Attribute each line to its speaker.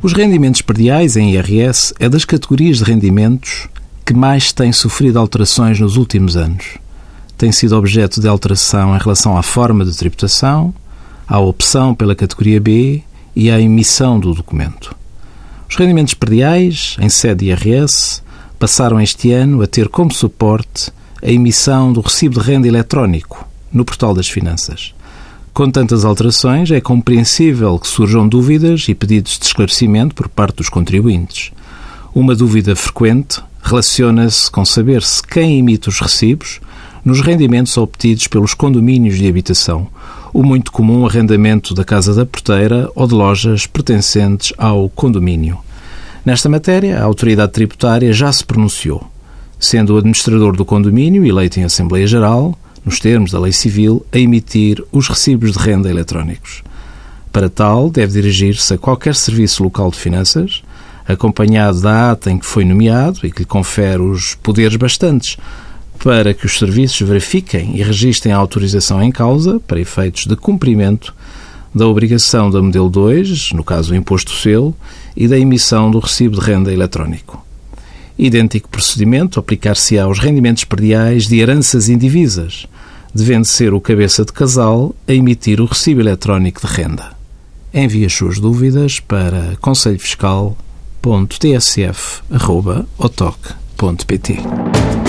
Speaker 1: Os rendimentos perdiais em IRS é das categorias de rendimentos que mais têm sofrido alterações nos últimos anos. Tem sido objeto de alteração em relação à forma de tributação, à opção pela categoria B e à emissão do documento. Os rendimentos perdiais, em sede IRS, passaram este ano a ter como suporte a emissão do recibo de renda eletrónico no Portal das Finanças. Com tantas alterações, é compreensível que surjam dúvidas e pedidos de esclarecimento por parte dos contribuintes. Uma dúvida frequente relaciona-se com saber se quem emite os recibos nos rendimentos obtidos pelos condomínios de habitação, o muito comum arrendamento da casa da porteira ou de lojas pertencentes ao condomínio. Nesta matéria, a autoridade tributária já se pronunciou, sendo o administrador do condomínio, eleito em Assembleia Geral, nos termos da lei civil, a emitir os recibos de renda eletrónicos. Para tal, deve dirigir-se a qualquer serviço local de finanças, acompanhado da ata em que foi nomeado e que lhe confere os poderes bastantes para que os serviços verifiquem e registrem a autorização em causa para efeitos de cumprimento da obrigação da modelo 2, no caso o imposto selo, e da emissão do recibo de renda eletrónico. Idêntico procedimento aplicar-se-á aos rendimentos perdiais de heranças indivisas, devendo ser o cabeça de casal a emitir o recibo eletrónico de renda. Envie as suas dúvidas para conselhofiscal.tsf.otoc.pt.